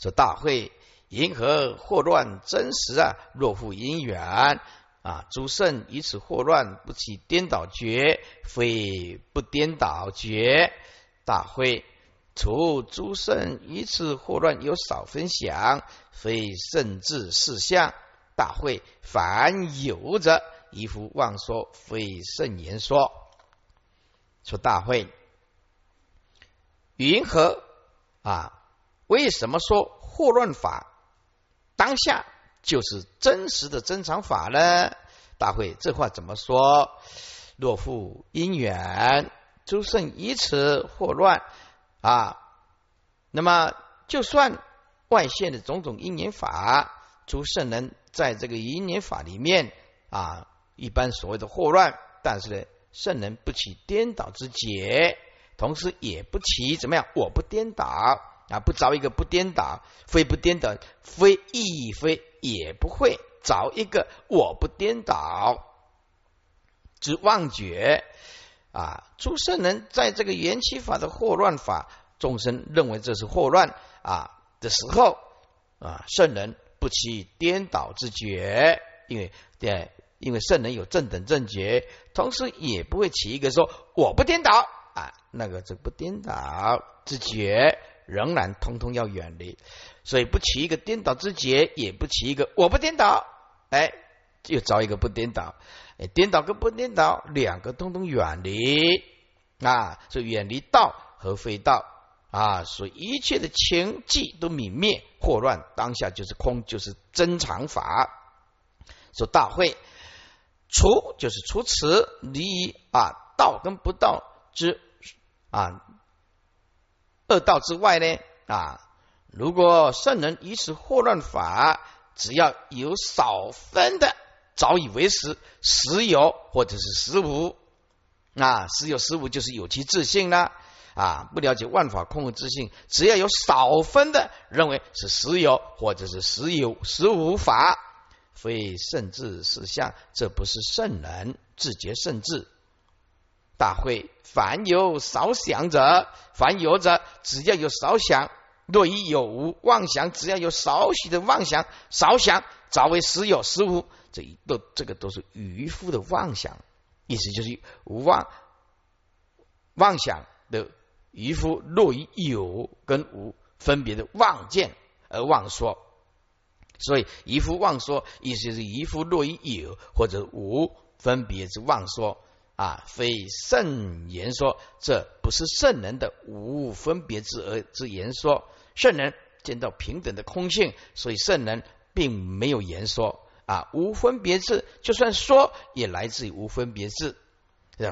说大会银河祸乱真实啊，若复因缘啊，诸圣以此祸乱不起颠倒觉，非不颠倒觉。大会除诸圣以此祸乱有少分享，非圣智事相。大会凡有者，一夫妄说，非圣言说。说大会云何啊？为什么说祸乱法当下就是真实的真常法呢？大会这话怎么说？若复因缘，诸圣以此祸乱啊。那么就算外现的种种因缘法，诸圣人在这个因缘法里面啊，一般所谓的祸乱，但是呢，圣人不起颠倒之解，同时也不起怎么样？我不颠倒。啊，不找一个不颠倒，非不颠倒，非亦非也不会找一个我不颠倒之妄觉啊！诸圣人在这个缘起法的祸乱法，众生认为这是祸乱啊的时候啊，圣人不起颠倒之觉，因为对，因为圣人有正等正觉，同时也不会起一个说我不颠倒啊，那个这不颠倒之觉。仍然通通要远离，所以不起一个颠倒之劫，也不起一个我不颠倒，哎，又找一个不颠倒，哎，颠倒跟不颠倒两个通通远离啊，所以远离道和非道啊，所以一切的情迹都泯灭，祸乱当下就是空，就是真常法。说大会除就是除此离啊道跟不道之啊。恶道之外呢啊，如果圣人以此惑乱法，只要有少分的，早已为实，实有或者是实无啊，实有实无就是有其自信啦啊，不了解万法空的自信，只要有少分的，认为是实有或者是实有实无法，非圣智是相，这不是圣人自觉圣智。大会，凡有少想。者，凡有者，只要有少想，若一有无妄想，只要有少许的妄想，少想早为实有实无，这一都这个都是渔夫的妄想，意思就是无妄妄想的渔夫，若以有跟无分别的妄见而妄说，所以渔夫妄说，意思是渔夫若以有或者无分别之妄说。啊，非圣言说，这不是圣人的无分别之而之言说。圣人见到平等的空性，所以圣人并没有言说啊，无分别智，就算说也来自于无分别智。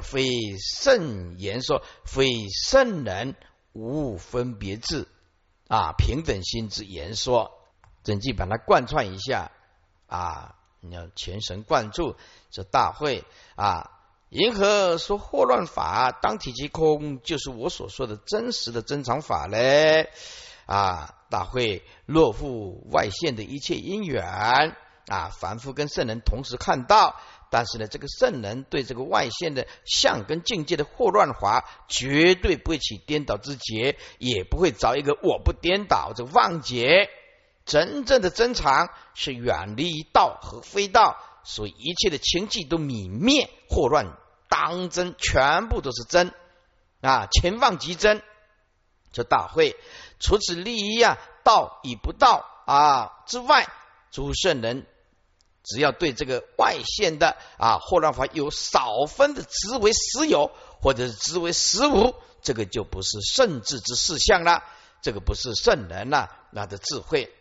非圣言说，非圣人无分别智啊，平等心之言说。整句把它贯穿一下啊，你要全神贯注这大会啊。银河说祸乱法当体即空，就是我所说的真实的真常法嘞啊！大会若复外现的一切因缘啊，凡夫跟圣人同时看到，但是呢，这个圣人对这个外现的相跟境界的祸乱法，绝对不会起颠倒之结，也不会找一个我不颠倒这妄结。真正的真常是远离道和非道。所以一切的情迹都泯灭，祸乱当真，全部都是真啊！前望即真，这大会除此利益啊，道与不道啊之外，诸圣人只要对这个外现的啊祸乱法有少分的执为实有，或者是执为实无，这个就不是圣智之事项了，这个不是圣人呐，那的智慧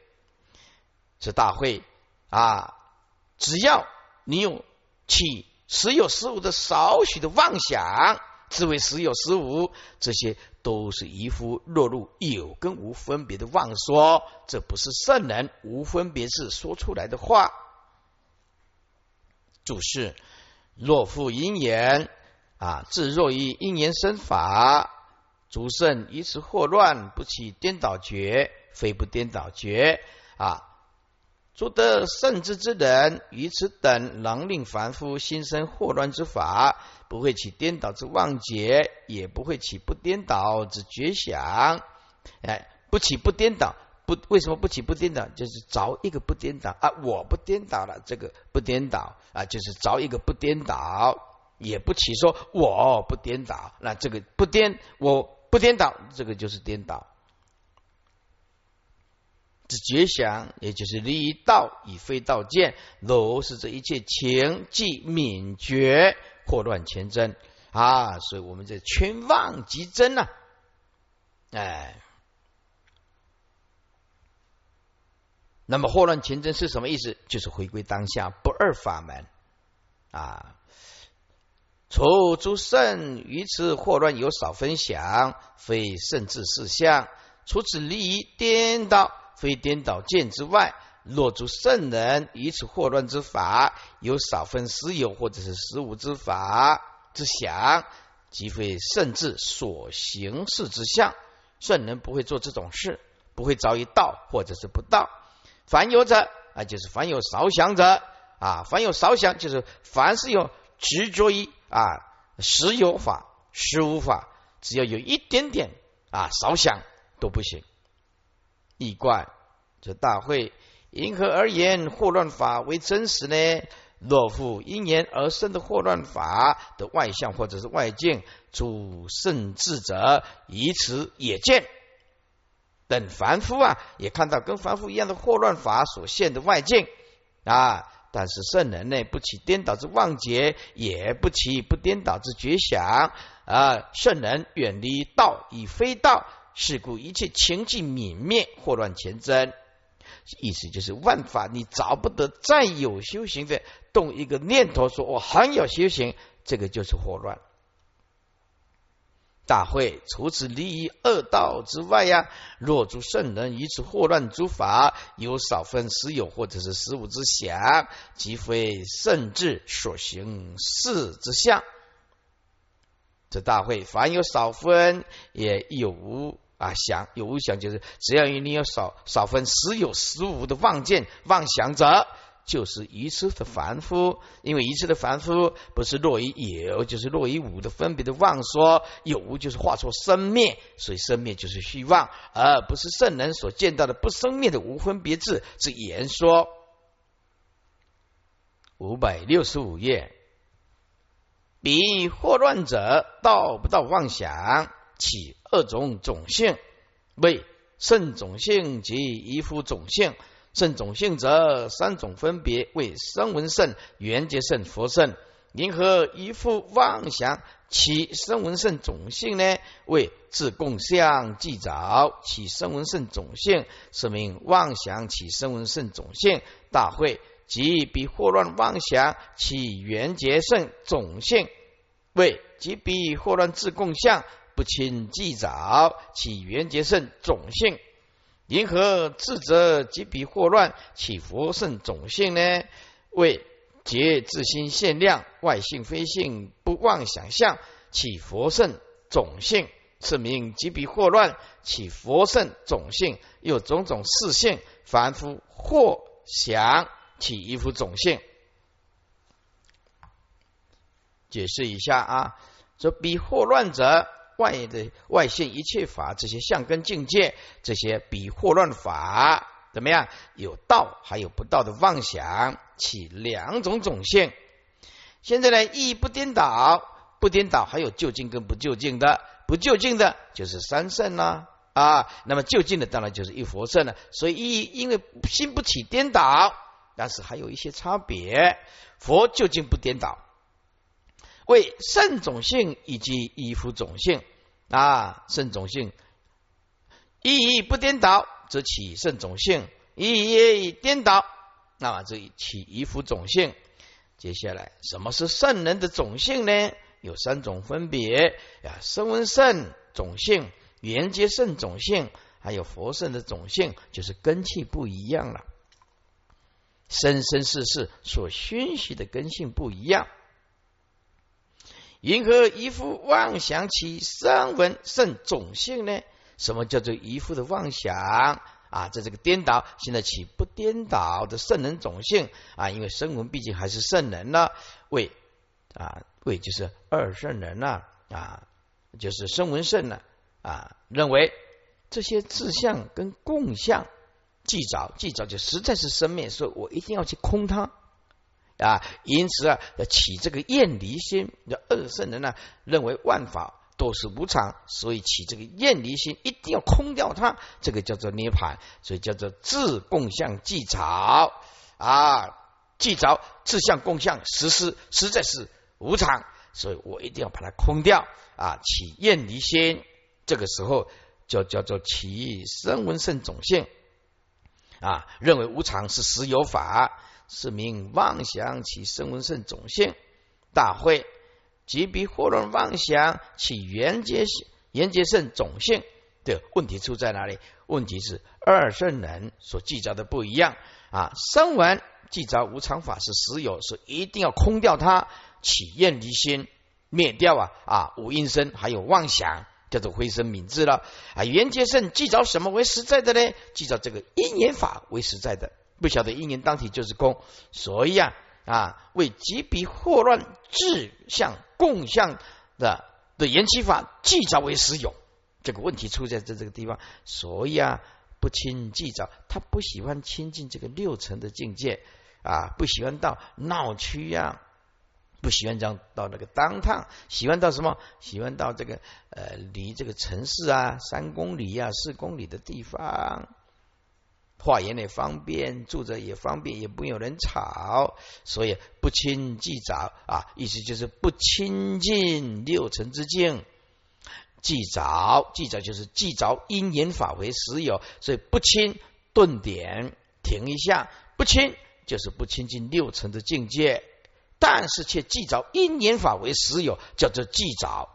是大会啊，只要。你有起时有时无的少许的妄想，自为时有时无，这些都是一副落入有跟无分别的妄说，这不是圣人无分别是说出来的话。注释：若复因言啊，自若于因言生法，诸圣以此惑乱，不起颠倒觉，非不颠倒觉啊。诸得圣智之人，于此等能令凡夫心生祸乱之法，不会起颠倒之妄解，也不会起不颠倒之觉想。哎，不起不颠倒，不为什么不起不颠倒？就是着一个不颠倒啊，我不颠倒了，这个不颠倒啊，就是着一个不颠倒，也不起说我不颠倒，那这个不颠我不颠倒，这个就是颠倒。这觉想，也就是离道以非道见，如是这一切情即泯绝，祸乱前真啊！所以我们这全妄即真呐，哎，那么祸乱前真是什么意思？就是回归当下不二法门啊！除诸圣于此祸乱有少分享，非圣智事相，除此离颠倒。非颠倒见之外，若诸圣人以此惑乱之法，有少分实有或者是实无之法之想，即非圣智所行事之相。圣人不会做这种事，不会着于道或者是不道。凡有者啊，就是凡有少想者啊，凡有少想，就是凡是有执着于啊实有法、实无法，只要有一点点啊少想都不行。异怪，这大会因何而言祸乱法为真实呢？若复因言而生的祸乱法的外相或者是外境，诸圣智者以此也见。等凡夫啊，也看到跟凡夫一样的祸乱法所现的外境啊，但是圣人呢，不起颠倒之妄结，也不起不颠倒之觉想啊。圣人远离道，与非道。是故一切情境泯灭，祸乱前真。意思就是万法你找不得再有修行的动一个念头，说我很有修行，这个就是祸乱。大会除此离于恶道之外呀，若诸圣人以此祸乱诸法，有少分实有或者是实无之想，即非圣智所行事之相。这大会凡有少分，也有无。啊，想有无想，就是只要你有少少分实有实无的妄见妄想者，就是愚痴的凡夫。因为愚痴的凡夫不是落于有，就是落于无的分别的妄说，有无就是化作生灭，所以生灭就是虚妄，而不是圣人所见到的不生灭的无分别智之言说。五百六十五页，彼惑乱者道不到妄想。起二种种性，为肾种性及一夫种性。肾种性则三种分别，为声闻圣、缘觉圣、佛圣。联合一夫妄想起声闻圣种性呢？为自共相即早起声闻圣种性，是名妄想起声闻圣种性。大会即彼惑乱妄想起缘觉圣种性，为即彼惑乱自共相。不清既早起缘结圣种性，银河智者即彼祸乱起佛圣种性呢？为结自心限量外性非性不妄想象起佛圣种性，是名即彼祸乱起佛圣种性，有种种事性凡夫或想起一副种性。解释一下啊，说彼祸乱者。外的外现一切法，这些相根境界，这些比惑乱法怎么样？有道还有不道的妄想，起两种种性。现在呢，意不颠倒，不颠倒还有就近跟不就近的，不就近的就是三圣啦啊。那么就近的当然就是一佛圣了。所以意因为心不起颠倒，但是还有一些差别。佛就近不颠倒。为圣种性以及依夫种性啊，圣种性一不颠倒，则起圣种性；一颠倒，那么这起依夫种性。接下来，什么是圣人的种性呢？有三种分别呀：声闻圣种性、缘觉圣种性，还有佛圣的种性，就是根气不一样了。生生世世所熏习的根性不一样。因何一副妄想起声闻胜种性呢？什么叫做一副的妄想啊？在这个颠倒，现在起不颠倒的圣人种性啊？因为声闻毕竟还是圣人呢，为啊为就是二圣人呢啊，就是声闻圣呢啊，认为这些志向跟共相既着，既着就实在是生灭，所以我一定要去空它啊。因此啊，要起这个厌离心。那二圣人呢，认为万法都是无常，所以起这个厌离心，一定要空掉它。这个叫做涅盘，所以叫做自共相既着啊，既着自相共相，实施实在是无常，所以我一定要把它空掉啊，起厌离心。这个时候就叫做起生闻圣种性。啊，认为无常是实有法，是名妄想起声闻圣种性。大会即彼惑乱妄想起缘结缘结圣种性的问题出在哪里？问题是二圣人所记着的不一样啊。声闻记着无常法是实有，是一定要空掉它，起厌离心，灭掉啊啊无因身还有妄想。叫做灰身泯智了啊！缘结圣记着什么为实在的呢？记着这个因缘法为实在的，不晓得因缘当体就是空，所以啊啊为极彼惑乱志向共相的的缘起法记着为实有，这个问题出在这这个地方，所以啊不亲记着，他不喜欢亲近这个六层的境界啊，不喜欢到闹区呀。不喜欢这样到那个当趟，喜欢到什么？喜欢到这个呃，离这个城市啊三公里啊四公里的地方，化缘也方便，住着也方便，也不有人吵，所以不亲即着啊，意思就是不亲近六尘之境，即着即着就是即着因缘法为实有，所以不亲顿点停一下，不亲就是不亲近六尘的境界。但是却记着因缘法为实有，叫做记着。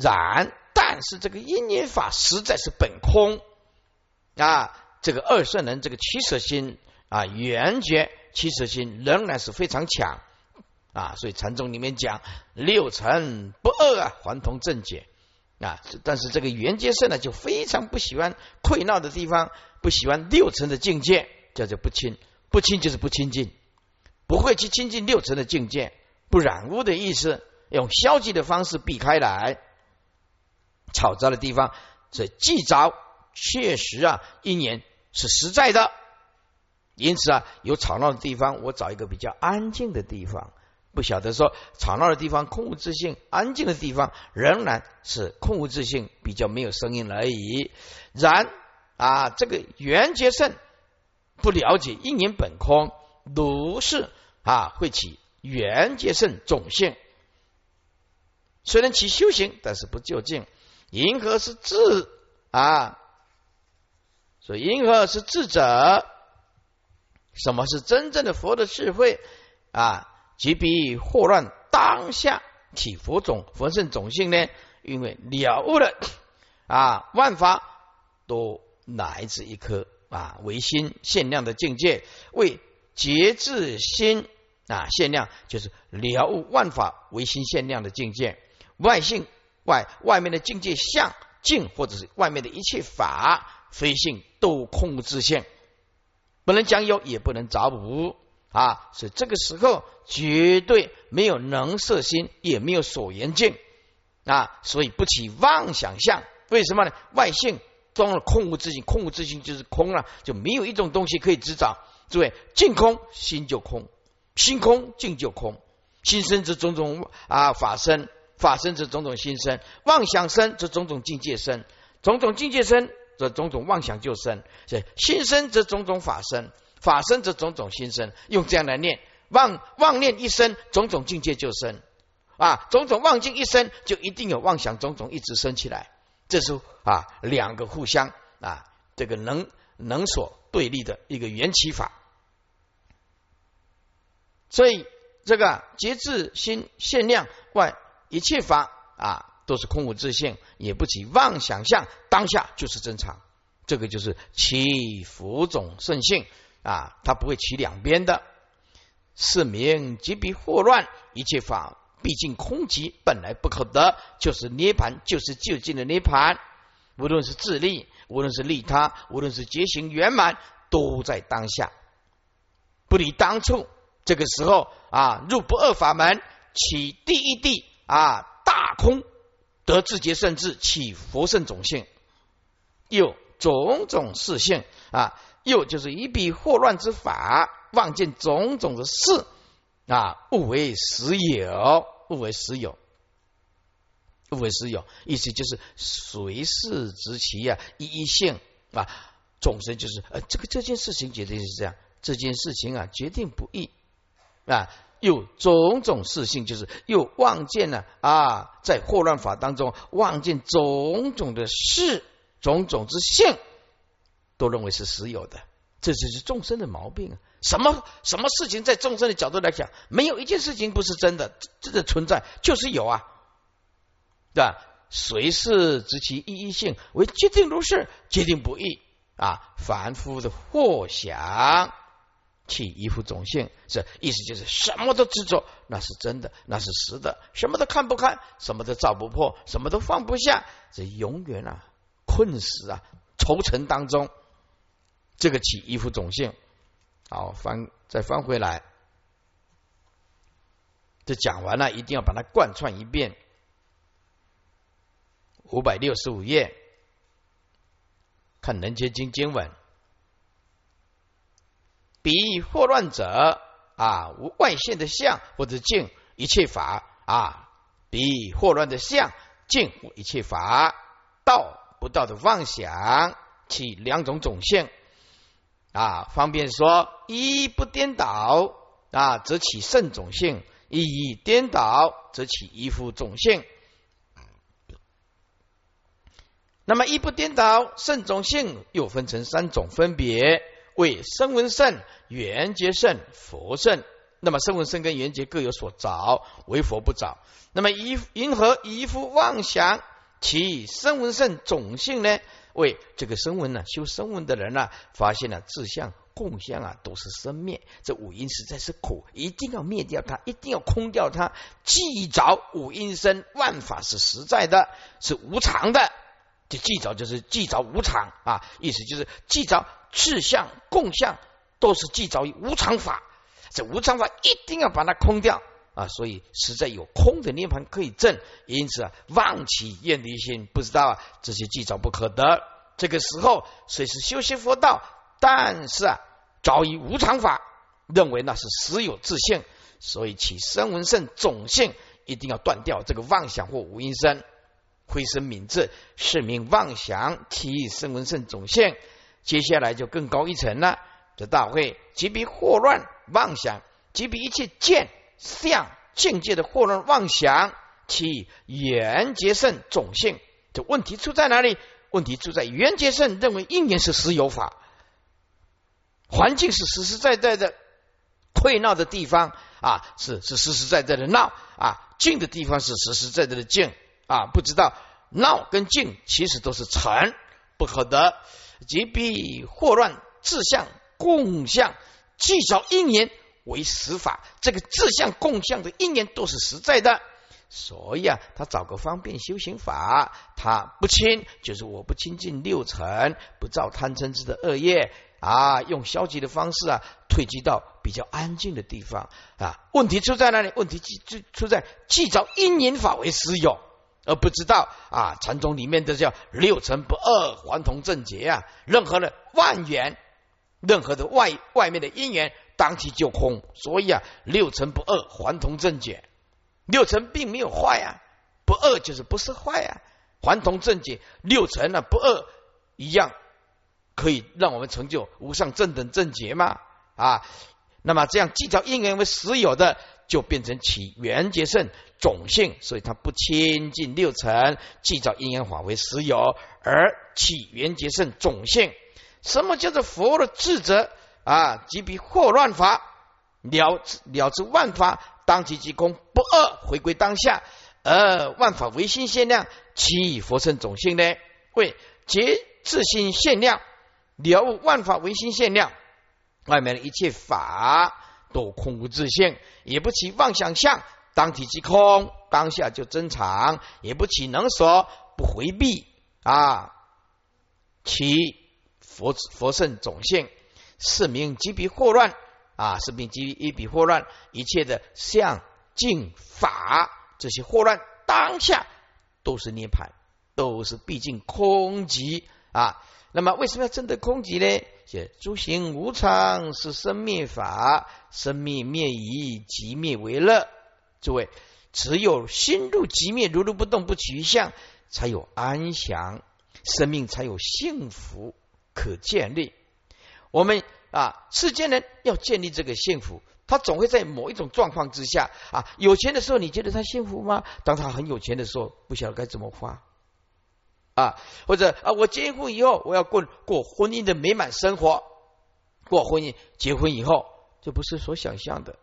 然，但是这个因缘法实在是本空啊。这个二圣人这个七舍心啊，圆觉七舍心仍然是非常强啊。所以禅宗里面讲六尘不二啊，还同正解啊。但是这个圆觉圣呢，就非常不喜欢溃闹的地方，不喜欢六尘的境界，叫做不亲。不亲就是不亲近。不会去亲近六尘的境界，不染污的意思，用消极的方式避开来。吵杂的地方，这既着确实啊，一年是实在的。因此啊，有吵闹的地方，我找一个比较安静的地方。不晓得说吵闹的地方空无自性，安静的地方仍然是空无自性，比较没有声音而已。然啊，这个缘觉圣不了解一年本空。如是啊，会起缘结圣种性，虽然起修行，但是不究竟。银河是智啊，所以银河是智者。什么是真正的佛的智慧啊？即比祸乱当下起佛种佛圣种性呢？因为了悟了啊，万法都来自一颗啊唯心限量的境界为。节制心啊，限量就是了悟万法唯心限量的境界。外性外外面的境界相境，或者是外面的一切法非性，都空无自性，不能讲有，也不能找无啊。所以这个时候绝对没有能色心，也没有所缘境啊，所以不起妄想相。为什么呢？外性装了空无自性，空无自性就是空了，就没有一种东西可以执掌。诸位，净空心就空，心空净就空，心生之种种啊法生，法生之种种心生，妄想生之种种境界生，种种境界生则种种妄想就生，所以心生则种种法生，法生则种种心生。用这样来念，妄妄念一生，种种境界就生啊，种种妄境一生，就一定有妄想种种一直生起来。这是啊两个互相啊这个能能所。对立的一个缘起法，所以这个节制心限量外一切法啊，都是空无自性，也不起妄想象，当下就是正常。这个就是起浮种圣性啊，它不会起两边的。是名即彼惑乱，一切法毕竟空寂，本来不可得，就是涅盘，就是就近的涅盘。无论是自利。无论是利他，无论是觉醒圆满，都在当下，不离当处。这个时候啊，入不二法门，起第一地啊，大空得自觉甚至起佛圣种性，又种种事性啊，又就是一笔惑乱之法，望见种种的事啊，误为实有，误为实有，误为实有，意思就是随事执其呀，一一性啊，众生就是呃，这个这件事情绝对是这样，这件事情啊，决定不易啊。有种种事性，就是又望见了啊，在惑乱法当中望见种种的事，种种之性，都认为是实有的，这就是众生的毛病啊！什么什么事情，在众生的角度来讲，没有一件事情不是真的，真的存在就是有啊，对吧？随是知其一一性，为决定如是，决定不易啊！凡夫的惑想。起依附种性，这意思就是什么都执着，那是真的，那是实的；什么都看不开，什么都照不破，什么都放不下，这永远啊困死啊愁尘当中。这个起依附种性，好翻再翻回来，这讲完了，一定要把它贯穿一遍。五百六十五页，看《人间经》经文。彼惑乱者啊，无外现的相或者境，一切法啊，彼惑乱的相境一切法，道不道的妄想，起两种种性啊，方便说一不颠倒啊，则起圣种性；一颠倒，则起一夫种性。那么一不颠倒，圣种性又分成三种，分别。为声闻圣、缘觉圣、佛圣。那么声闻圣跟缘觉各有所着，为佛不着。那么一因何一夫妄想？其声闻圣种性呢？为这个声闻呢，修声闻的人呢，发现了自相、共相啊，都是生灭。这五阴实在是苦，一定要灭掉它，一定要空掉它。既着五阴身，万法是实在的，是无常的。这既着就是既着无常啊，意思就是既着。智相、共相都是既着于无常法，这无常法一定要把它空掉啊！所以实在有空的涅盘可以证，因此啊，妄起厌离心，不知道啊，这些既着不可得。这个时候虽是修习佛道，但是啊，着于无常法，认为那是实有自性，所以起声闻圣种性一定要断掉这个妄想或无因身，灰身敏智，是名妄想起声闻圣种性。接下来就更高一层了。这大会即比惑乱妄想，即比一切见相境界的惑乱妄想，其缘结圣种性。这问题出在哪里？问题出在缘结圣认为因缘是实有法，环境是实实在在的退闹的地方啊，是是实实在在的闹啊，静的地方是实实在在的静啊，不知道闹跟静其实都是成不可得。即必祸乱自相共相，既找因缘为实法，这个自相共相的因缘都是实在的。所以啊，他找个方便修行法，他不亲，就是我不亲近六尘，不造贪嗔痴的恶业啊，用消极的方式啊，退居到比较安静的地方啊。问题出在哪里？问题就出在既找因缘法为实有。而不知道啊，禅宗里面的叫六尘不二，还同正觉啊。任何的万缘，任何的外外面的因缘，当即就空。所以啊，六尘不二，还同正觉。六尘并没有坏啊，不二就是不是坏啊。还同正觉，六尘呢不二一样，可以让我们成就无上正等正觉吗？啊，那么这样计较因缘为实有的。就变成起缘结圣种性，所以它不亲近六尘，既造因缘法为实有，而起缘结圣种性。什么叫做佛的智者啊？即比惑乱法了了知万法当即即空不二，回归当下，而万法唯心限量，其以佛圣种性呢？为结自心限量，了悟万法唯心限量，外面的一切法。都空无自性，也不起妄想相，当体即空，当下就真常，也不起能所，不回避啊。其佛佛圣种性，是名即彼惑乱啊，是名即一彼惑乱，一切的相境法，这些惑乱当下都是涅盘，都是毕竟空寂啊。那么为什么要证得空寂呢？写诸行无常是生灭法，生灭灭以即灭为乐。诸位，只有心入即灭，如如不动，不取相，才有安详，生命才有幸福可建立。我们啊，世间人要建立这个幸福，他总会在某一种状况之下啊，有钱的时候，你觉得他幸福吗？当他很有钱的时候，不晓得该怎么花。啊，或者啊，我结婚以后，我要过过婚姻的美满生活。过婚姻，结婚以后，这不是所想象的。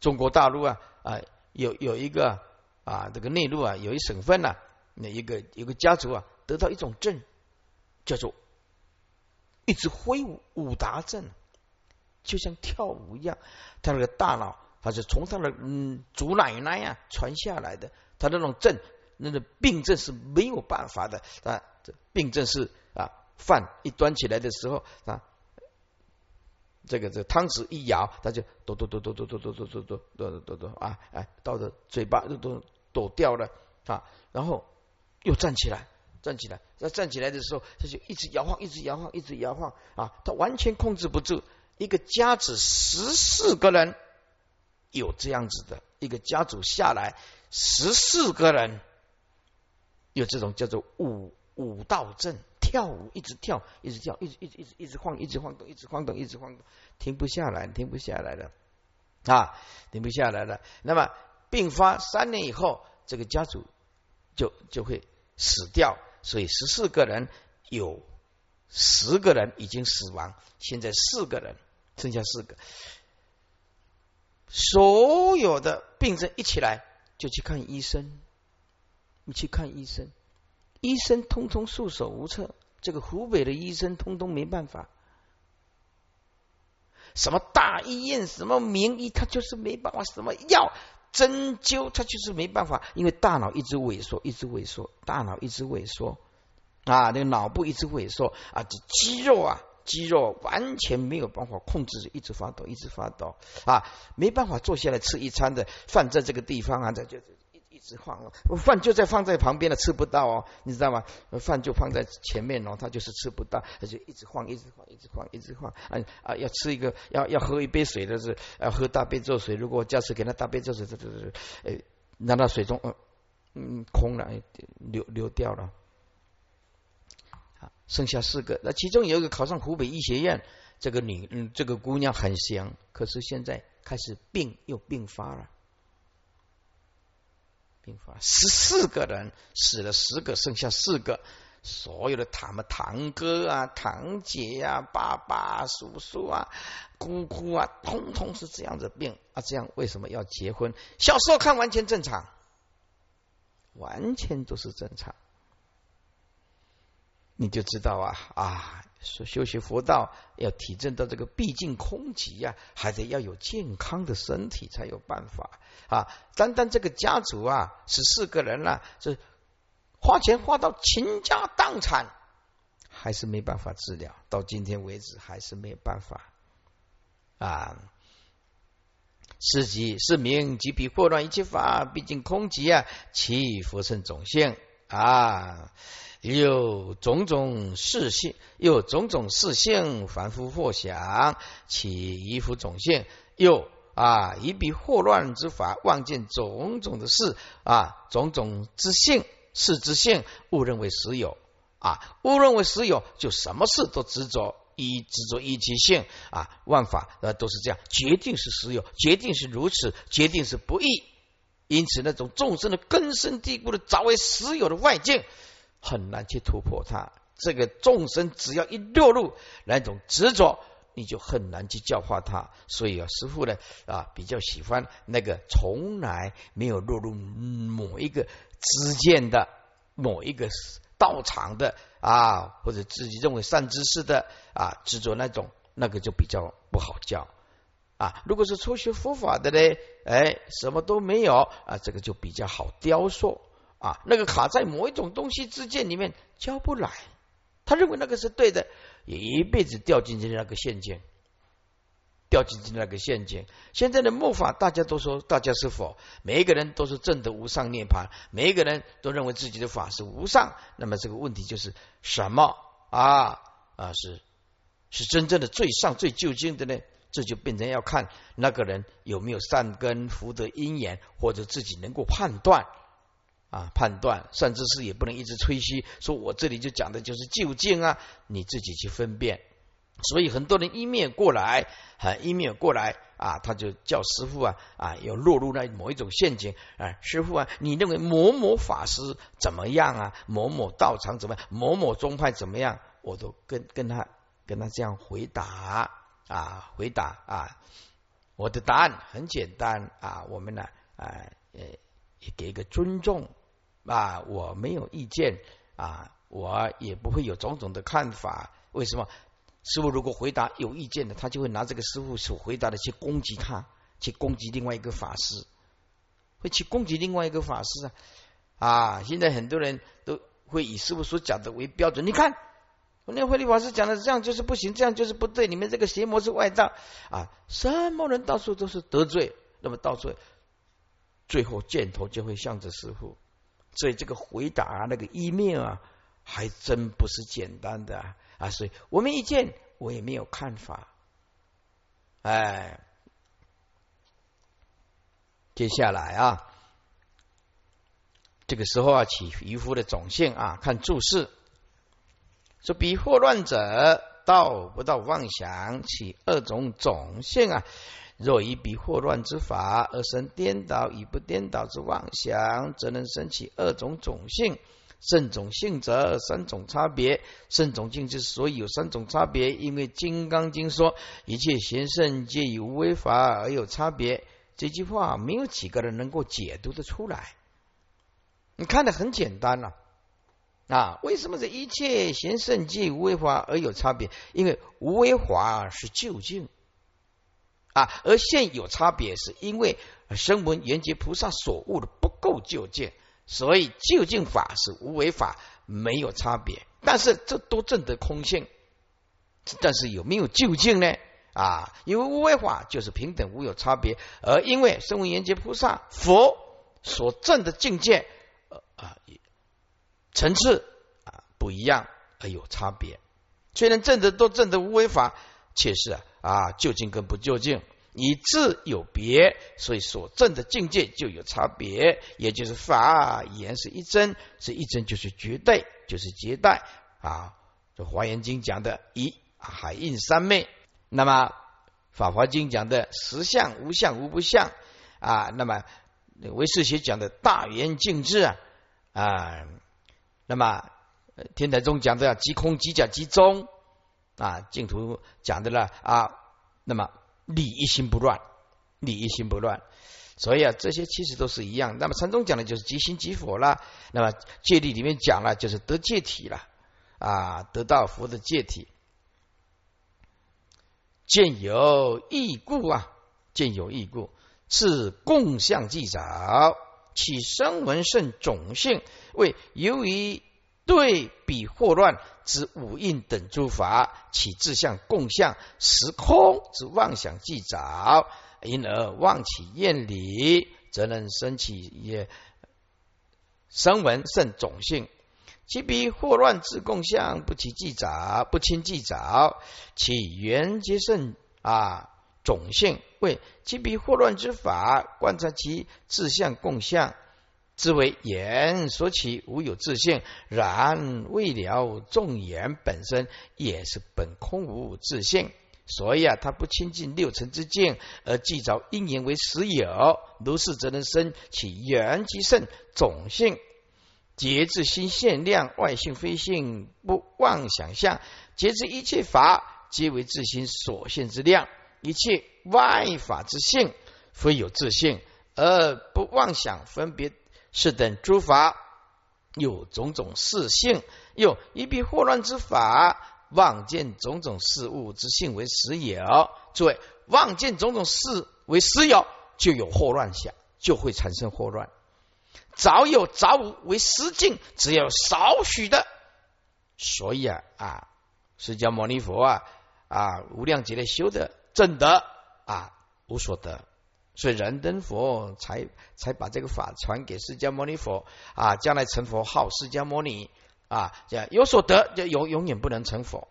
中国大陆啊啊，有有一个啊，这个内陆啊，有一省份呐，那一个有个家族啊，得到一种症，叫做一直挥舞舞达症，就像跳舞一样。他那个大脑，他是从他的嗯祖奶奶呀传下来的，他那种症。那个病症是没有办法的啊！这病症是啊，饭一端起来的时候啊，这个这个汤匙一舀，他就抖抖抖抖抖抖抖抖抖抖抖抖抖啊！哎，到的嘴巴都都抖掉了啊！然后又站起来，站起来，再站起来的时候，他就一直摇晃，一直摇晃，一直摇晃啊！他完全控制不住。一个家子十四个人有这样子的一个家族下来，十四个人。有这种叫做五五道阵，跳舞一直跳，一直跳，一直一直一直一直晃，一直晃动，一直晃动，一直晃动，停不下来，停不下来了啊，停不下来了。那么病发三年以后，这个家族就就会死掉，所以十四个人有十个人已经死亡，现在四个人剩下四个，所有的病症一起来就去看医生。你去看医生，医生通通束手无策。这个湖北的医生通通没办法。什么大医院，什么名医，他就是没办法。什么药针灸，他就是没办法，因为大脑一直萎缩，一直萎缩，大脑一直萎缩啊，那个脑部一直萎缩啊，这肌肉啊，肌肉完全没有办法控制，一直发抖，一直发抖啊，没办法坐下来吃一餐的饭，在这个地方啊，在就。一一直晃哦，饭就在放在旁边了，吃不到哦，你知道吗？饭就放在前面哦，他就是吃不到，他就一直晃，一直晃，一直晃，一直晃。啊啊，要吃一个，要要喝一杯水的是，要喝大杯咒水。如果驾驶给他大杯咒水，这这这，哎，让他水中嗯嗯空了，流流掉了。剩下四个，那其中有一个考上湖北医学院，这个女嗯，这个姑娘很香，可是现在开始病又病发了。病发十四个人死了十个，剩下四个。所有的他们堂哥啊、堂姐啊、爸爸、叔叔啊、姑姑啊，通通是这样的病啊。这样为什么要结婚？小时候看完全正常，完全都是正常。你就知道啊啊，说修习佛道要体证到这个毕竟空寂呀，还得要有健康的身体才有办法啊。单单这个家族啊，十四个人了，这花钱花到倾家荡产，还是没办法治疗。到今天为止，还是没有办法啊。是即是名即彼祸乱一切法，毕竟空寂啊，其佛身种性啊。有种种事性，有种种事性，凡夫或想，其依附种性；又啊，一笔祸乱之法，望见种种的事啊，种种之性，事之性，误认为实有啊，误认为实有，就什么事都执着一执着一其性啊，万法呃都是这样，决定是实有，决定是如此，决定是不易，因此那种众生的根深蒂固的早为实有的外境。很难去突破它。这个众生只要一落入那种执着，你就很难去教化他。所以啊，师傅呢啊比较喜欢那个从来没有落入某一个知见的某一个道场的啊，或者自己认为善知识的啊执着那种，那个就比较不好教啊。如果是初学佛法的呢，哎，什么都没有啊，这个就比较好雕塑。啊，那个卡在某一种东西之间里面交不来，他认为那个是对的，也一辈子掉进去那个陷阱，掉进去那个陷阱。现在的末法，大家都说大家是佛，每一个人都是正的无上涅槃，每一个人都认为自己的法是无上。那么这个问题就是什么啊？啊是是真正的最上最究竟的呢？这就变成要看那个人有没有善根福德因缘，或者自己能够判断啊判断，善知识也不能一直吹嘘，说我这里就讲的就是究竟啊，你自己去分辨。所以很多人一面过来，啊一面过来啊，他就叫师傅啊啊，要落入那某一种陷阱啊，师傅啊，你认为某某法师怎么样啊？某某道场怎么样？某某宗派怎么样？我都跟跟他跟他这样回答啊，回答啊，我的答案很简单啊，我们呢啊呃也给一个尊重啊，我没有意见啊，我也不会有种种的看法，为什么？师傅如果回答有意见的，他就会拿这个师傅所回答的去攻击他，去攻击另外一个法师，会去攻击另外一个法师啊！啊，现在很多人都会以师傅所讲的为标准。你看，那慧律法师讲的这样就是不行，这样就是不对，你们这个邪魔是外道啊！什么人到处都是得罪，那么到处最后箭头就会向着师傅。所以这个回答啊，那个一面啊，还真不是简单的。啊，所以我没意见，我也没有看法。哎，接下来啊，这个时候啊，起渔夫的种性啊，看注释，说比惑乱者，道不到妄想，起二种种性啊。若以比惑乱之法而生颠倒与不颠倒之妄想，则能生起二种种性。圣种性则三种差别，圣种性之所以有三种差别，因为《金刚经》说一切贤圣皆以无为法而有差别。这句话没有几个人能够解读的出来。你看的很简单了啊？啊为什么这一切行圣皆无为法而有差别？因为无为法是究竟啊，而现有差别是因为声闻缘觉菩萨所悟的不够究竟。所以究竟法是无为法，没有差别。但是这都证得空性，但是有没有究竟呢？啊，因为无为法就是平等无有差别，而因为声闻缘觉菩萨佛所证的境界层次啊不一样而有差别。虽然证的都证的无为法，却是啊啊究竟跟不究竟。以智有别，所以所证的境界就有差别。也就是法言是一真，是一真就是绝对，就是绝代啊。这华严经讲的一海印三昧，那么法华经讲的实相无相无不相啊。那么唯识学讲的大圆净智啊啊。那么天台宗讲的即空即假即中啊，净土讲的了啊。那么理一心不乱，理一心不乱，所以啊，这些其实都是一样。那么禅宗讲的就是即心即佛了。那么戒律里面讲了，就是得戒体了啊，得到佛的戒体。见有异故啊，见有异故，是共相即早，起声闻圣种性，为由于。对比惑乱之五印等诸法，起自相共相时空之妄想既早，因而妄起厌离，则能生起也声闻甚种性。其比惑乱之共相不起既早，不清既早，其缘皆甚啊种性。为其比惑乱之法，观察其自相共相。之为言所起无有自性，然未了众言本身也是本空无自性，所以啊，他不亲近六尘之境，而既着因缘为实有，如是则能生起缘即圣种性，节制心限量，外性非性不妄想象，节制一切法皆为自心所现之量，一切外法之性非有自性，而不妄想分别。是等诸法有种种事性，又一笔惑乱之法，妄见种种事物之性为实有。诸位，妄见种种事为实有，就有惑乱想，就会产生惑乱。早有早无为实境，只有少许的。所以啊啊，释迦牟尼佛啊啊，无量劫的修的正德啊，无所得。所以燃灯佛才才把这个法传给释迦牟尼佛啊，将来成佛号释迦牟尼啊，这样有所得就永永远不能成佛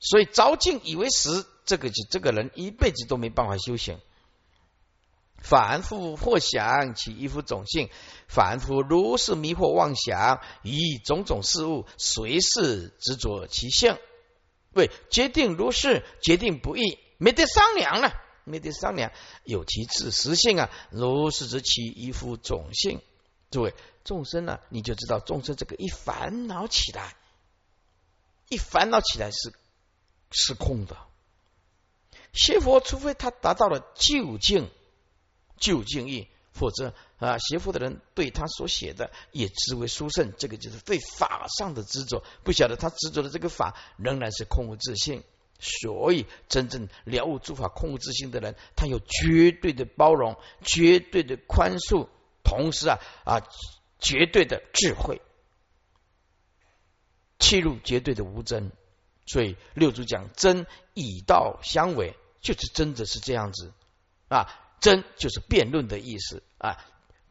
所以着境以为实，这个就这个人一辈子都没办法修行。凡夫或想其一夫种性，凡夫如是迷惑妄想，以种种事物随事执着其性。为决定如是，决定不易，没得商量了，没得商量。有其自实性啊，如是之其一夫种性。诸位众生呢，你就知道众生这个一烦恼起来，一烦恼起来是失控的。邪佛，除非他达到了究竟。究竟义，否则啊，邪佛的人对他所写的也知为殊胜，这个就是对法上的执着。不晓得他执着的这个法仍然是空无自性，所以真正了悟诸法空无自性的人，他有绝对的包容，绝对的宽恕，同时啊啊，绝对的智慧，切入绝对的无真。所以六祖讲真以道相违，就是真的是这样子啊。争就是辩论的意思啊，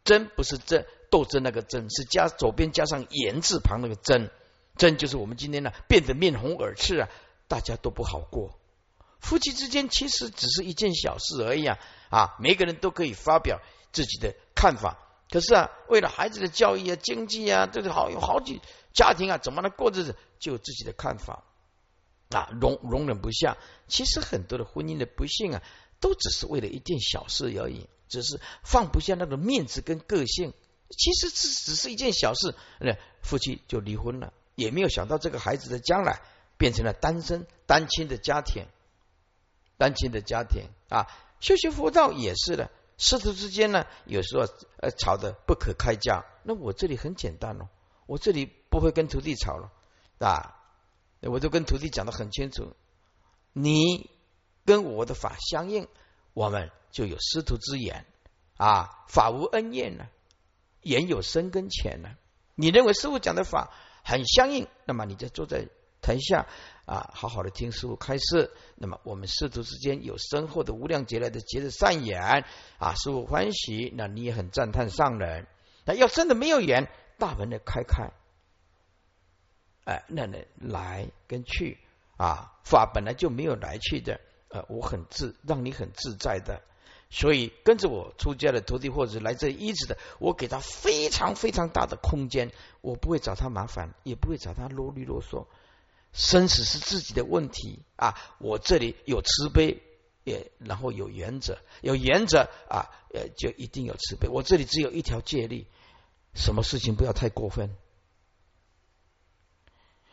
争不是争斗争那个争，是加左边加上言字旁那个争，争就是我们今天呢变得面红耳赤啊，大家都不好过。夫妻之间其实只是一件小事而已啊，啊，每个人都可以发表自己的看法。可是啊，为了孩子的教育啊、经济啊，这个好有好几家庭啊，怎么能过日子就有自己的看法啊，容容忍不下。其实很多的婚姻的不幸啊。都只是为了一件小事而已，只是放不下那个面子跟个性。其实这只是一件小事，那夫妻就离婚了，也没有想到这个孩子的将来变成了单身单亲的家庭，单亲的家庭啊。修学佛道也是的，师徒之间呢，有时候呃吵得不可开交。那我这里很简单哦，我这里不会跟徒弟吵了啊，我都跟徒弟讲的很清楚，你。跟我的法相应，我们就有师徒之言啊。法无恩怨呢，言有生根浅呢。你认为师傅讲的法很相应，那么你就坐在台下啊，好好的听师傅开示。那么我们师徒之间有深厚的无量劫来的结的善缘啊，师傅欢喜，那你也很赞叹上人。那要真的没有缘，大门的开开，哎，那那来跟去啊，法本来就没有来去的。呃，我很自，让你很自在的，所以跟着我出家的徒弟或者来这医治的，我给他非常非常大的空间，我不会找他麻烦，也不会找他啰里啰嗦。生死是自己的问题啊，我这里有慈悲，也然后有原则，有原则啊，呃，就一定有慈悲。我这里只有一条戒律，什么事情不要太过分。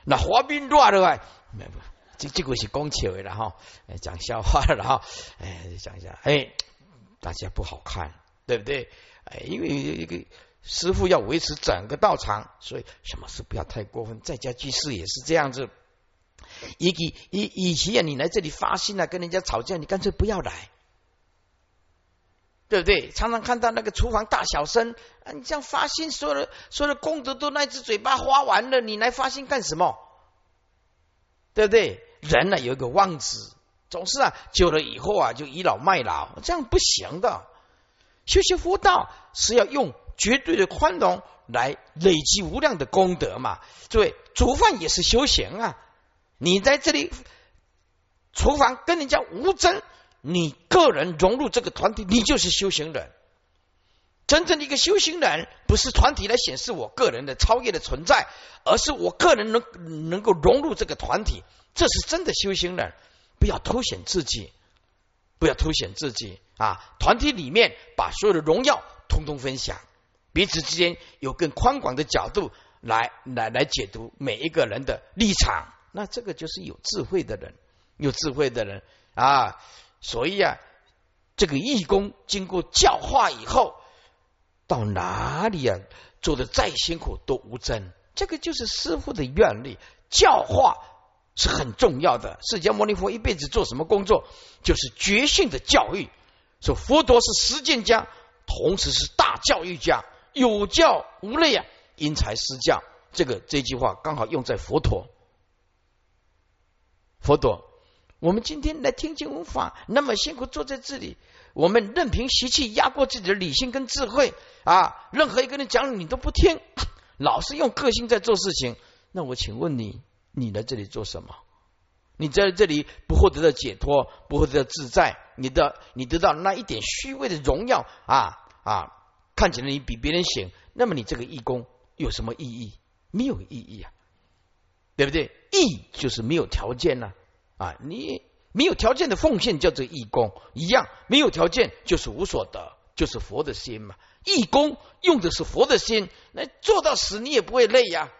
那滑冰乱的话，没不。这这个是讲笑的了哈，讲笑话了哈，哎，讲一下，哎，大家不好看，对不对？哎，因为一个师傅要维持整个道场，所以什么事不要太过分。在家居士也是这样子，以及以以以前你来这里发心啊，跟人家吵架，你干脆不要来，对不对？常常看到那个厨房大小声啊，你这样发心，所有的所有的功德都那只嘴巴花完了，你来发心干什么？对不对？人呢有一个妄执，总是啊久了以后啊就倚老卖老，这样不行的。修习佛道是要用绝对的宽容来累积无量的功德嘛。诸位，煮饭也是修行啊。你在这里厨房跟人家无争，你个人融入这个团体，你就是修行人。真正的一个修行人，不是团体来显示我个人的超越的存在，而是我个人能能够融入这个团体。这是真的修行人，不要凸显自己，不要凸显自己啊！团体里面把所有的荣耀通通分享，彼此之间有更宽广的角度来来来解读每一个人的立场，那这个就是有智慧的人，有智慧的人啊！所以啊，这个义工经过教化以后，到哪里啊做的再辛苦都无争，这个就是师傅的愿力教化。是很重要的。释迦牟尼佛一辈子做什么工作？就是觉性的教育。说佛陀是实践家，同时是大教育家，有教无类啊，因材施教。这个这句话刚好用在佛陀。佛陀，我们今天来听经闻法，那么辛苦坐在这里，我们任凭习气压过自己的理性跟智慧啊，任何一个人讲你都不听，老是用个性在做事情。那我请问你。你来这里做什么？你在这里不获得的解脱，不获得的自在，你的你得到那一点虚伪的荣耀啊啊，看起来你比别人显，那么你这个义工有什么意义？没有意义啊，对不对？义就是没有条件呢啊，啊你没有条件的奉献叫做义工，一样没有条件就是无所得，就是佛的心嘛。义工用的是佛的心，那做到死你也不会累呀。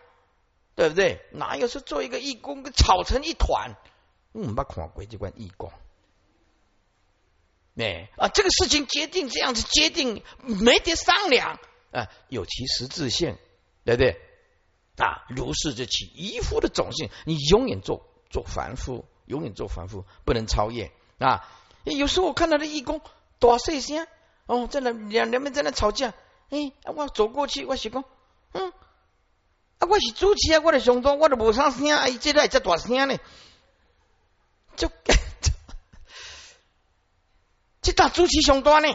对不对？哪有说做一个义工跟吵成一团？嗯，把看鬼就关义工。哎啊，这个事情决定这样子决定，没得商量啊，有其实质性，对不对？啊，如是就起一夫的种性，你永远做做凡夫，永远做凡夫，不能超越啊。有时候我看到的义工多碎声哦，在那两两边在那吵架，哎，我走过去，我是讲，嗯。啊！我是主持啊，我的上多，我都无啥声，哎，这来这大声呢，就这大主持上多呢。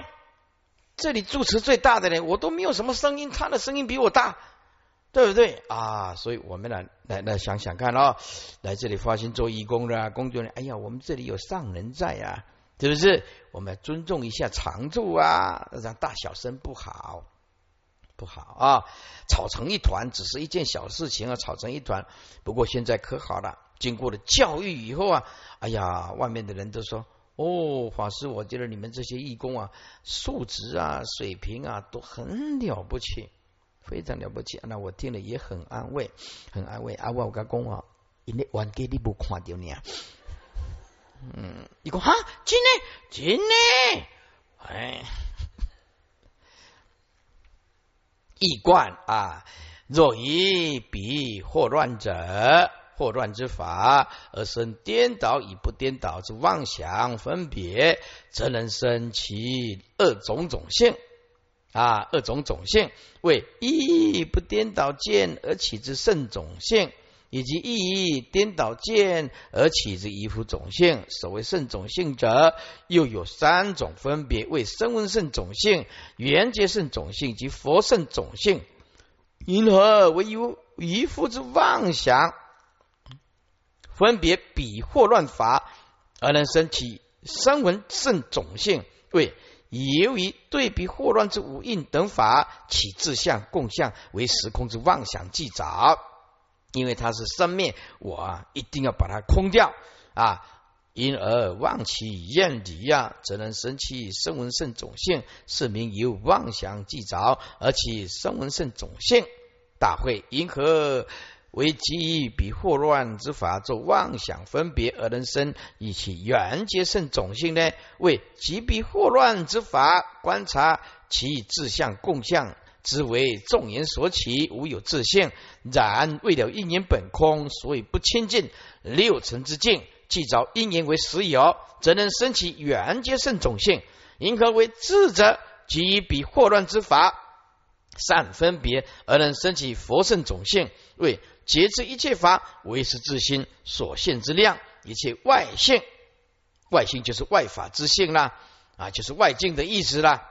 这里主持最大的呢，我都没有什么声音，他的声音比我大，对不对啊？所以我们来来来想想看哦，来这里发心做义工的工作人员，哎呀，我们这里有上人在啊，是不是？我们尊重一下常住啊，让大小声不好。不好啊！吵成一团，只是一件小事情啊，吵成一团。不过现在可好了，经过了教育以后啊，哎呀，外面的人都说：“哦，法师，我觉得你们这些义工啊，素质啊、水平啊，都很了不起，非常了不起。”那我听了也很安慰，很安慰。啊，我我讲啊，因为冤家你不看到你啊，嗯，你讲哈，真的，真的，哎。易观啊！若以彼惑乱者，惑乱之法而生颠倒与不颠倒之妄想分别，则能生其二种种性啊！二种种性为一不颠倒见而起之圣种性。以及意义颠倒见而起之一夫种性，所谓圣种性者，又有三种，分别为声闻圣种性、缘觉圣种性及佛圣种性。因何为有一夫之妄想，分别比惑乱法，而能生起声闻圣种性？为由于对比霍乱之五印等法，起自相共相为时空之妄想记着。因为它是生灭，我一定要把它空掉啊！因而妄其厌离呀，则能生起生闻圣种性，是名由妄想即着而起生闻圣种性。大会因何为基比惑乱之法做妄想分别而能生以其缘觉圣种性呢？为即比惑乱之法观察其自相共相。之为众言所起，无有自性。然为了因缘本空，所以不亲近六尘之境。既着因缘为实有，则能生起缘觉圣种性。因何为智者？即彼惑乱之法，善分别而能生起佛圣种性。为截知一切法为是自心所现之量，一切外性，外性就是外法之性啦，啊，就是外境的意思啦。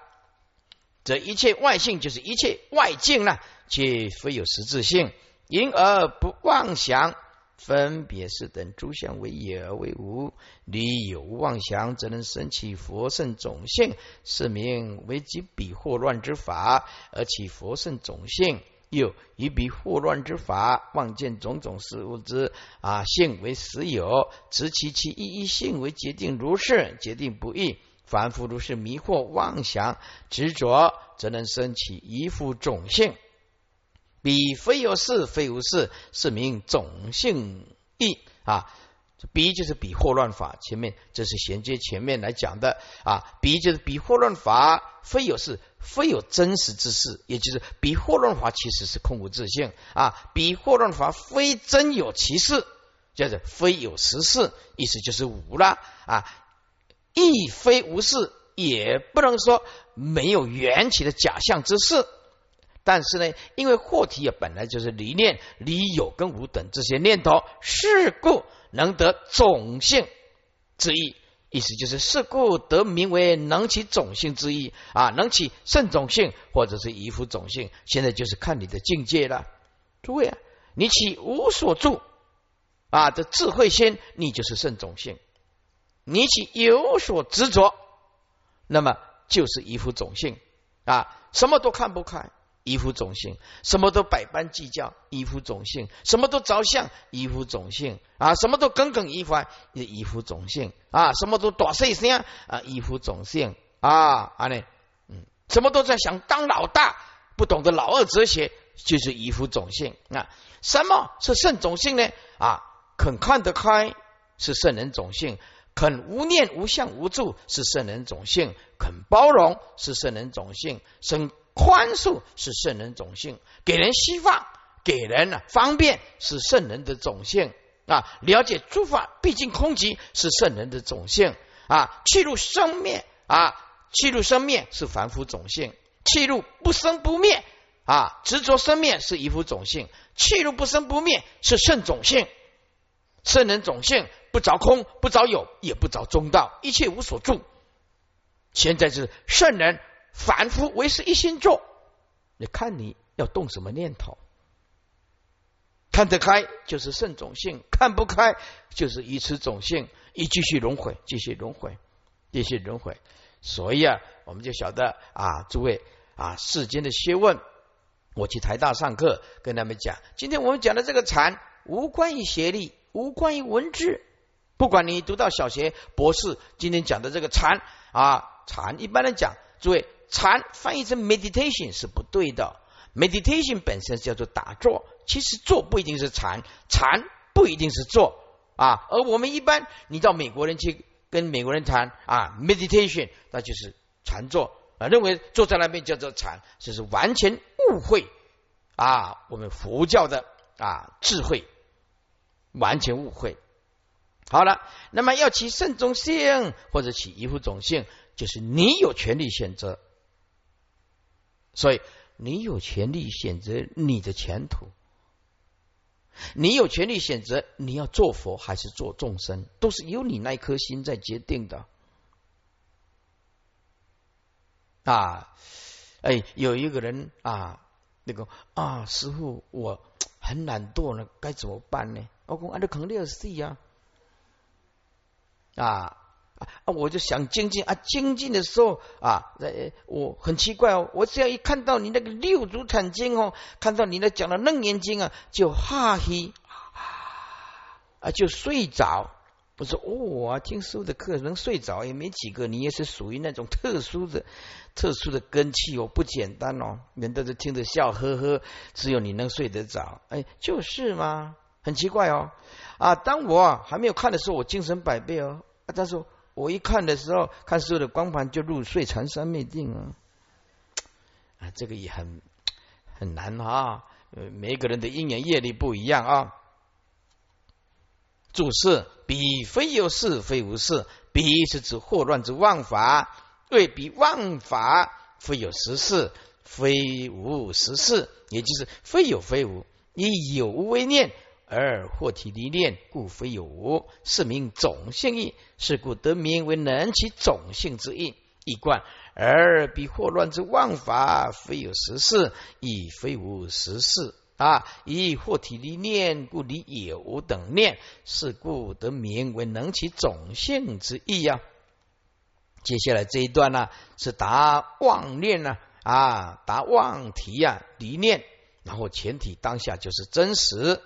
则一切外性就是一切外境啦，皆非有实质性，因而不妄想分别是等诸相为有而为无，离有妄想，则能生起佛圣种性，是名为即彼惑乱之法而起佛圣种性。又以彼惑乱之法，望见种种事物之啊性为实有，执其其一一性为决定如是，决定不易。凡夫如是迷惑妄想执着，则能生起一副种性。彼非有事，非无事，是名种性义啊。彼就是彼惑乱法，前面这是衔接前面来讲的啊。彼就是彼惑乱法，非有事，非有真实之事，也就是比惑乱法其实是空无自性啊。比惑乱法非真有其事，就是非有实事，意思就是无了啊。亦非无事，也不能说没有缘起的假象之事。但是呢，因为惑体也本来就是离念、离有跟无等这些念头，是故能得种性之意。意思就是是故得名为能起种性之意啊，能起圣种性或者是依附种性。现在就是看你的境界了。诸位啊，你起无所住，啊，这智慧心，你就是圣种性。你起有所执着，那么就是一副种性啊，什么都看不开。依附种性，什么都百般计较；依附种性，什么都着相；依附种性啊，什么都耿耿于怀；依附种性啊，什么都大碎声啊，依附种性啊，啊呢，嗯，什么都在想当老大，不懂得老二哲学，就是依附种性啊。什么是圣种性呢？啊，肯看得开是圣人种性，肯无念无相无助是圣人种性，肯包容是圣人种性，生。宽恕是圣人种性，给人希望，给人呢方便是圣人的种性啊。了解诸法毕竟空寂是圣人的种性啊。气入生灭啊，气入生灭是凡夫种性，气入不生不灭啊，执着生灭是一夫种性，气入不生不灭是圣种性。圣人种性不着空，不着有，也不着中道，一切无所住。现在是圣人。凡夫唯是一心做，你看你要动什么念头？看得开就是圣种性，看不开就是愚痴种性，一继续轮回，继续轮回，继续轮回。所以啊，我们就晓得啊，诸位啊，世间的学问，我去台大上课，跟他们讲，今天我们讲的这个禅，无关于学历，无关于文字，不管你读到小学、博士，今天讲的这个禅啊，禅一般来讲，诸位。禅翻译成 meditation 是不对的，meditation 本身叫做打坐，其实坐不一定是禅，禅不一定是坐啊。而我们一般，你到美国人去跟美国人谈啊，meditation 那就是禅坐啊，认为坐在那边叫做禅，这是完全误会啊。我们佛教的啊智慧完全误会。好了，那么要起慎重性或者起一副种性，就是你有权利选择。所以，你有权利选择你的前途，你有权利选择你要做佛还是做众生，都是由你那颗心在决定的。啊，哎，有一个人啊，那个啊，师傅，我很懒惰呢，该怎么办呢？我讲，啊，你肯定要死呀，啊。啊，我就想精进啊，精进的时候啊，那我很奇怪哦，我只要一看到你那个六祖坛经哦，看到你那讲的楞严经啊，就哈嘿啊，就睡着。我说哦，听师傅的课能睡着也没几个，你也是属于那种特殊的、特殊的根气哦，不简单哦，人都是听着笑呵呵，只有你能睡得着，哎，就是吗？很奇怪哦，啊，当我还没有看的时候，我精神百倍哦，啊，他说。我一看的时候，看所有的光盘就入睡，禅三昧定啊！啊，这个也很很难啊。每个人的因缘业力不一样啊。注释：彼非有事，非无事。彼是指祸乱之妄法，为彼妄法非有实事，非无实事，也就是非有非无，以有无为念。而惑体离念，故非有无，是名种性义。是故得名为能起种性之意。一贯而彼惑乱之妄法，非有实事，亦非无实事啊！以惑体离念，故离有无等念。是故得名为能起种性之意呀。接下来这一段呢，是答妄念呢啊，答妄题呀，离念，然后前提当下就是真实。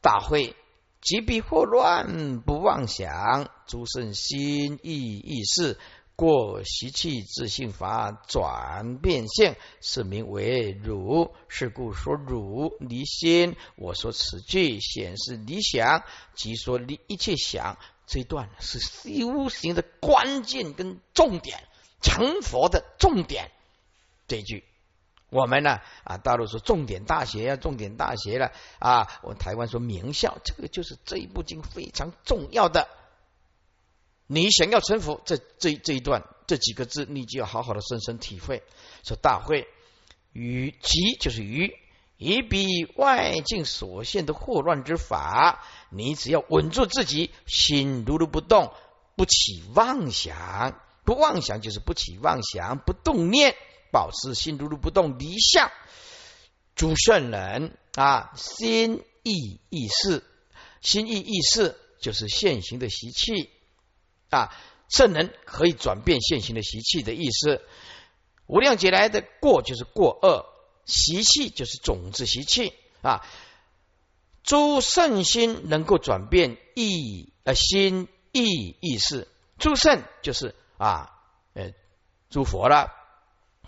大会即必祸乱，不妄想，诸圣心意意识过习气自性法转变性，是名为汝。是故说汝离心。我说此句显示理想，即说离一切想。这一段是修行的关键跟重点，成佛的重点。这句。我们呢啊，大陆说重点大学呀，重点大学了啊。我们台湾说名校，这个就是这一部经非常重要的。你想要成佛，这这这一段这几个字，你就要好好的深深体会。说大会与即就是于以彼外境所现的祸乱之法，你只要稳住自己，心如如不动，不起妄想，不妄想就是不起妄想，不动念。保持心如如不动，离相诸圣人啊，心意意识心意意识就是现行的习气啊，圣人可以转变现行的习气的意思。无量劫来的过就是过恶习气，就是种子习气啊。诸圣心能够转变意呃心意意识，诸圣就是啊呃诸佛了，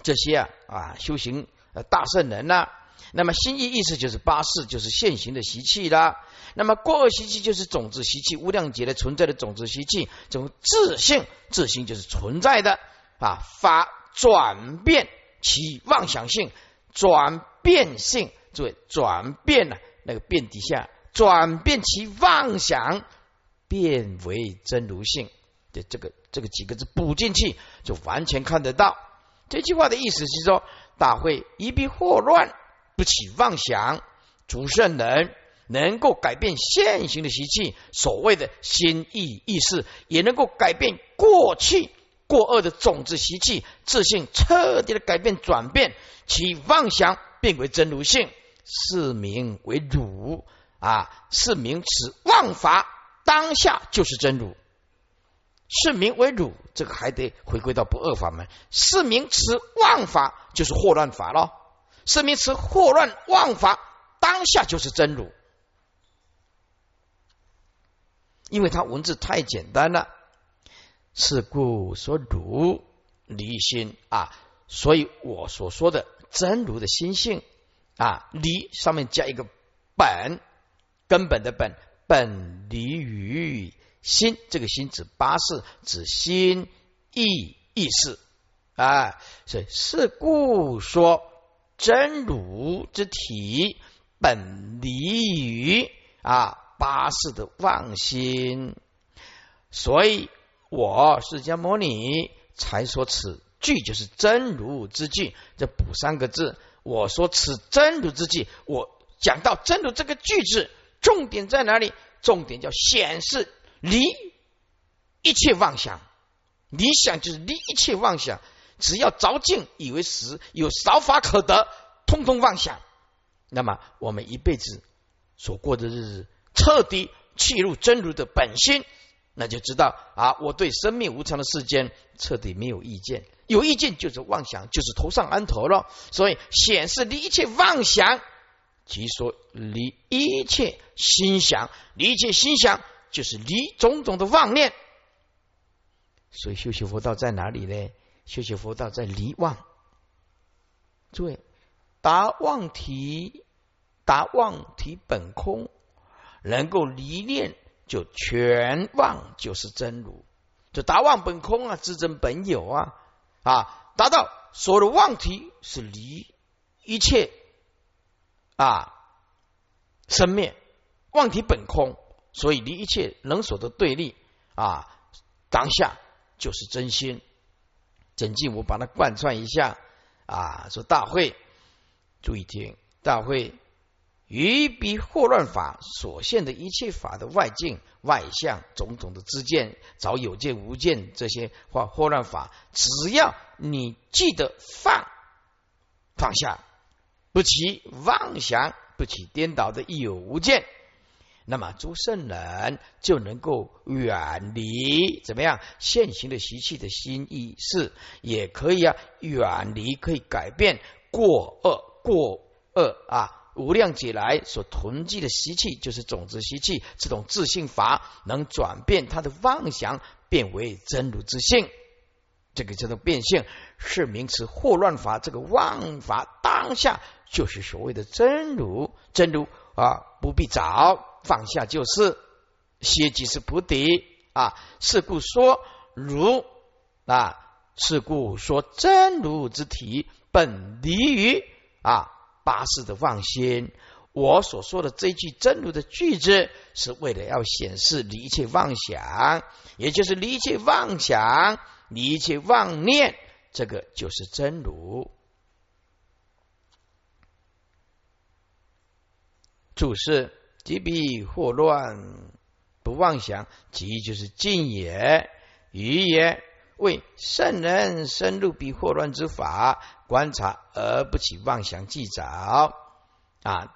这些啊啊修行大圣人呐。那么心意意识就是八事，就是现行的习气啦。那么过恶习气就是种子习气，无量劫的存在的种子习气，这种自性自性就是存在的啊法转变其妄想性，转变性，诸位转变了。那个变底下转变其妄想，变为真如性的这个这个几个字补进去，就完全看得到。这句话的意思是说，大会一笔祸乱，不起妄想，主圣人能够改变现行的习气，所谓的心意意识，也能够改变过去过恶的种子习气，自信彻底的改变转变其妄想，变为真如性。是名为汝啊，是名此妄法当下就是真如。是名为汝，这个还得回归到不二法门。是名此妄法就是祸乱法了。是名此祸乱妄法当下就是真如，因为它文字太简单了。是故说汝离心啊，所以我所说的真如的心性。啊，离上面加一个本，根本的本，本离于心，这个心指八事，指心意意识啊，所以是故说真如之体本离于啊八事的妄心，所以我释迦牟尼才说此句就是真如之句，这补三个字。我说此真如之句，我讲到真如这个句子，重点在哪里？重点叫显示离一切妄想，理想就是离一切妄想，只要着境以为实，有少法可得，通通妄想。那么我们一辈子所过的日子，彻底契入真如的本心。那就知道啊，我对生命无常的世间彻底没有意见，有意见就是妄想，就是头上安头了。所以显示离一切妄想，即说离一切心想，离一切心想就是离种种的妄念。所以修习佛道在哪里呢？修习佛道在离妄。诸位，达妄体，达妄体本空，能够离念。就全妄就是真如，就达妄本空啊，自真本有啊啊，达到所有的妄体是离一切啊生灭，妄体本空，所以离一切能所的对立啊，当下就是真心。整句我把它贯穿一下啊，说大会注意听，大会。于彼惑乱法所现的一切法的外境、外相、种种的知见，找有见无见这些或惑乱法，只要你记得放放下，不起妄想，不起颠倒的有无见，那么诸圣人就能够远离怎么样现行的习气的心意识，也可以啊远离，可以改变过恶过恶啊。无量劫来所囤积的习气，就是种子习气。这种自信法能转变他的妄想，变为真如之性。这个叫做变性，是名词。惑乱法，这个妄法当下就是所谓的真如。真如啊，不必找，放下就是。歇即是菩提啊。是故说如啊，是故说真如之体本离于啊。八世的妄心，我所说的这句真如的句子，是为了要显示离一切妄想，也就是离一切妄想、离一切妄念，这个就是真如。注释：即彼祸乱不妄想，即就是静也。愚也为圣人深入彼祸乱之法。观察而不起妄想计找啊，